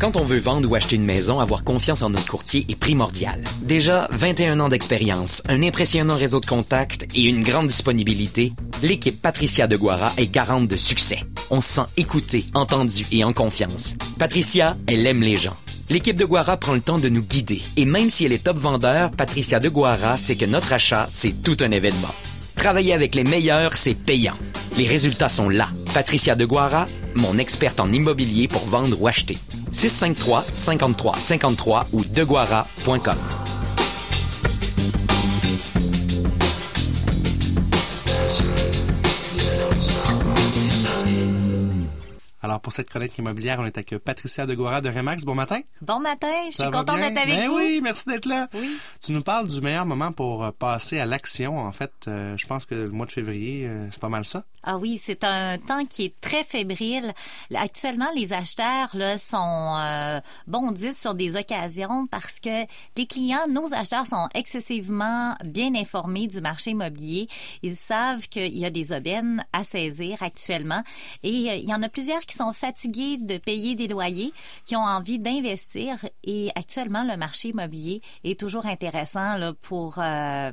Quand on veut vendre ou acheter une maison, avoir confiance en notre courtier est primordial. Déjà, 21 ans d'expérience, un impressionnant réseau de contacts et une grande disponibilité, l'équipe Patricia de Guara est garante de succès. On se sent écouté, entendu et en confiance. Patricia, elle aime les gens. L'équipe de Guara prend le temps de nous guider. Et même si elle est top vendeur, Patricia de Guara sait que notre achat, c'est tout un événement. Travailler avec les meilleurs, c'est payant. Les résultats sont là. Patricia de Guara, mon experte en immobilier pour vendre ou acheter. 653 53 53 ou deguara.com. Alors, pour cette chronique immobilière, on est avec Patricia Degoira de Remax. Bon matin. Bon matin, je suis contente d'être avec Ben vous. oui, merci d'être là. Oui. Tu nous parles du meilleur moment pour euh, passer à l'action. En fait, euh, je pense que le mois de février, euh, c'est pas mal ça. Ah oui, c'est un temps qui est très fébrile. Actuellement, les acheteurs là sont euh, bondissent sur des occasions parce que les clients, nos acheteurs sont excessivement bien informés du marché immobilier. Ils savent qu'il y a des aubaines à saisir actuellement et il y en a plusieurs qui sont fatigués de payer des loyers, qui ont envie d'investir et actuellement le marché immobilier est toujours intéressant pour euh,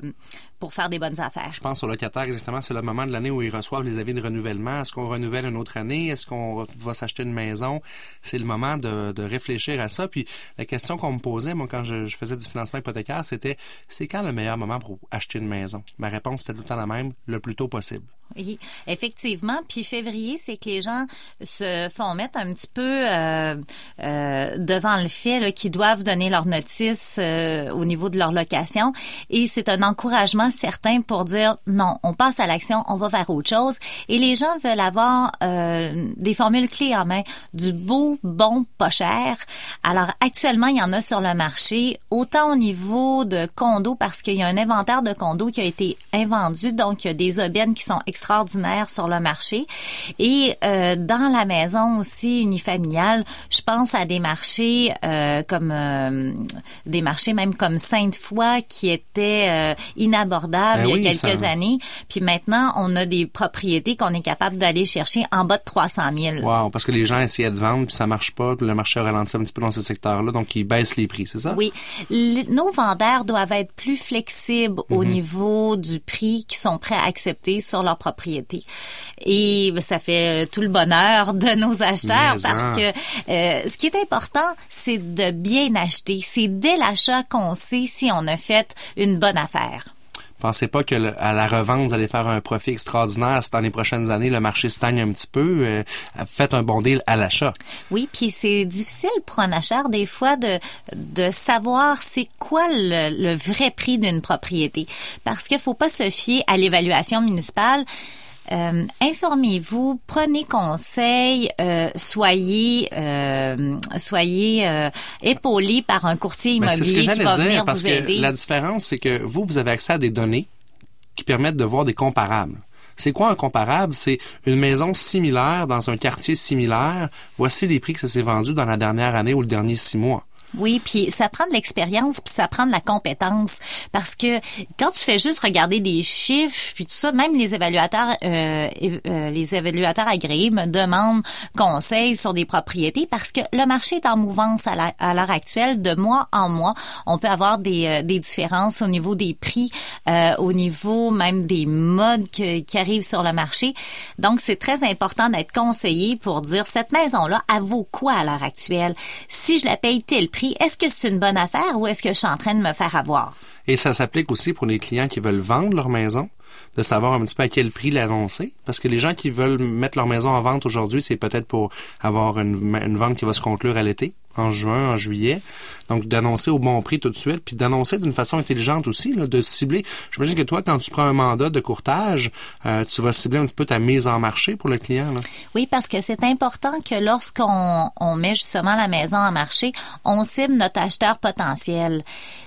pour faire des bonnes affaires. Je pense aux locataires, exactement, c'est le moment de l'année où ils reçoivent les avis de renouvellement. Est-ce qu'on renouvelle une autre année? Est-ce qu'on va s'acheter une maison? C'est le moment de, de réfléchir à ça. Puis la question qu'on me posait, moi, quand je, je faisais du financement hypothécaire, c'était c'est quand le meilleur moment pour acheter une maison? Ma réponse était tout le temps la même, le plus tôt possible. Oui, effectivement. Puis février, c'est que les gens se font mettre un petit peu euh, euh, devant le fait qu'ils doivent donner leur notice euh, au niveau de leur location. Et c'est un encouragement certain pour dire non, on passe à l'action, on va vers autre chose. Et les gens veulent avoir euh, des formules clés en main, du beau, bon, pas cher. Alors actuellement, il y en a sur le marché, autant au niveau de condos parce qu'il y a un inventaire de condos qui a été invendu, donc il y a des aubaines qui sont extraordinaires sur le marché. Et euh, dans la maison aussi unifamiliale, je pense à des marchés euh, comme euh, des marchés même comme Sainte-Foy qui étaient euh, inabordables Ben il y a oui, quelques ça- années. Puis maintenant, on a des propriétés qu'on est capable d'aller chercher en bas de 300 000. Wow, parce que les gens essayaient de vendre, puis ça marche pas, puis le marché a ralenti un petit peu dans ces secteurs-là, donc ils baissent les prix, c'est ça? Oui, nos vendeurs doivent être plus flexibles au niveau du prix qu'ils sont prêts à accepter sur leur propriété. Et ça fait euh, tout le bonheur de nos acheteurs Mais parce en. que euh, ce qui est important, c'est de bien acheter. C'est dès l'achat qu'on sait si on a fait une bonne affaire. Pensez pas que à la revente, vous allez faire un profit extraordinaire si dans les prochaines années, le marché stagne un petit peu. euh, faites un bon deal à l'achat. Oui, puis c'est difficile pour un acheteur des fois de de savoir c'est quoi le, le vrai prix d'une propriété parce qu'il faut pas se fier à l'évaluation municipale. Euh, informez-vous, prenez conseil, euh, soyez euh, soyez euh, épaulés par un courtier Ben, c'est ce que immobilier qui j'allais va dire, venir parce vous que la différence, c'est que vous, vous avez accès à des données qui permettent de voir des comparables. C'est quoi un comparable? C'est une maison similaire dans un quartier similaire. Voici les prix que ça s'est vendu dans la dernière année ou le dernier six mois. Oui, puis ça prend de l'expérience, puis ça prend de la compétence, parce que quand tu fais juste regarder des chiffres, puis tout ça, même les évaluateurs, euh, euh, les évaluateurs agréés me demandent conseil sur des propriétés, parce que le marché est en mouvance à l'heure actuelle, de mois en mois, on peut avoir des, euh, des différences au niveau des prix, euh, au niveau même des modes qui arrivent sur le marché. Donc c'est très important d'être conseillé pour dire cette maison-là, elle vaut quoi à l'heure actuelle? Si je la paye tel est-ce que c'est une bonne affaire ou est-ce que je suis en train de me faire avoir? Et ça s'applique aussi pour les clients qui veulent vendre leur maison, de savoir un petit peu à quel prix l'annoncer. Parce que les gens qui veulent mettre leur maison en vente aujourd'hui, c'est peut-être pour avoir une, une vente qui va se conclure à l'été, en juin, en juillet. Donc, d'annoncer au bon prix tout de suite, puis d'annoncer d'une façon intelligente aussi, là, de cibler. J'imagine que toi, quand tu prends un mandat de courtage, euh, tu vas cibler un petit peu ta mise en marché pour le client. Là. Oui, parce que c'est important que lorsqu'on on met justement la maison en marché, on cible notre acheteur potentiel.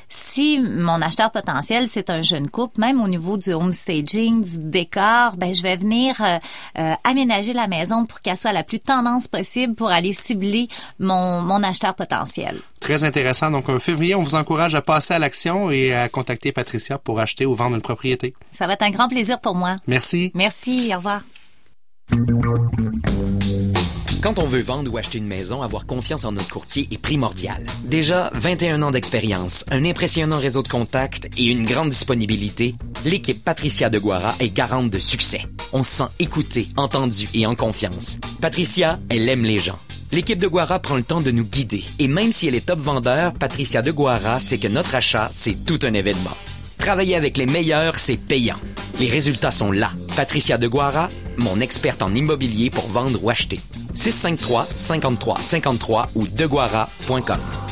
Si mon acheteur potentiel, c'est un jeune couple, même au niveau du home staging, du décor, ben je vais venir euh, euh, aménager la maison pour qu'elle soit la plus tendance possible pour aller cibler mon, mon acheteur potentiel. Très intéressant. Donc, en février, on vous encourage à passer à l'action et à contacter Patricia pour acheter ou vendre une propriété. Ça va être un grand plaisir pour moi. Merci. Merci, au revoir. Quand on veut vendre ou acheter une maison, avoir confiance en notre courtier est primordial. Déjà 21 ans d'expérience, un impressionnant réseau de contacts et une grande disponibilité, l'équipe Patricia de Guara est garante de succès. On se sent écouté, entendu et en confiance. Patricia, elle aime les gens. L'équipe de Guara prend le temps de nous guider. Et même si elle est top vendeur, Patricia de Guara sait que notre achat, c'est tout un événement. Travailler avec les meilleurs, c'est payant. Les résultats sont là. Patricia de Guara, mon experte en immobilier pour vendre ou acheter. 653 53 53 ou deguara.com.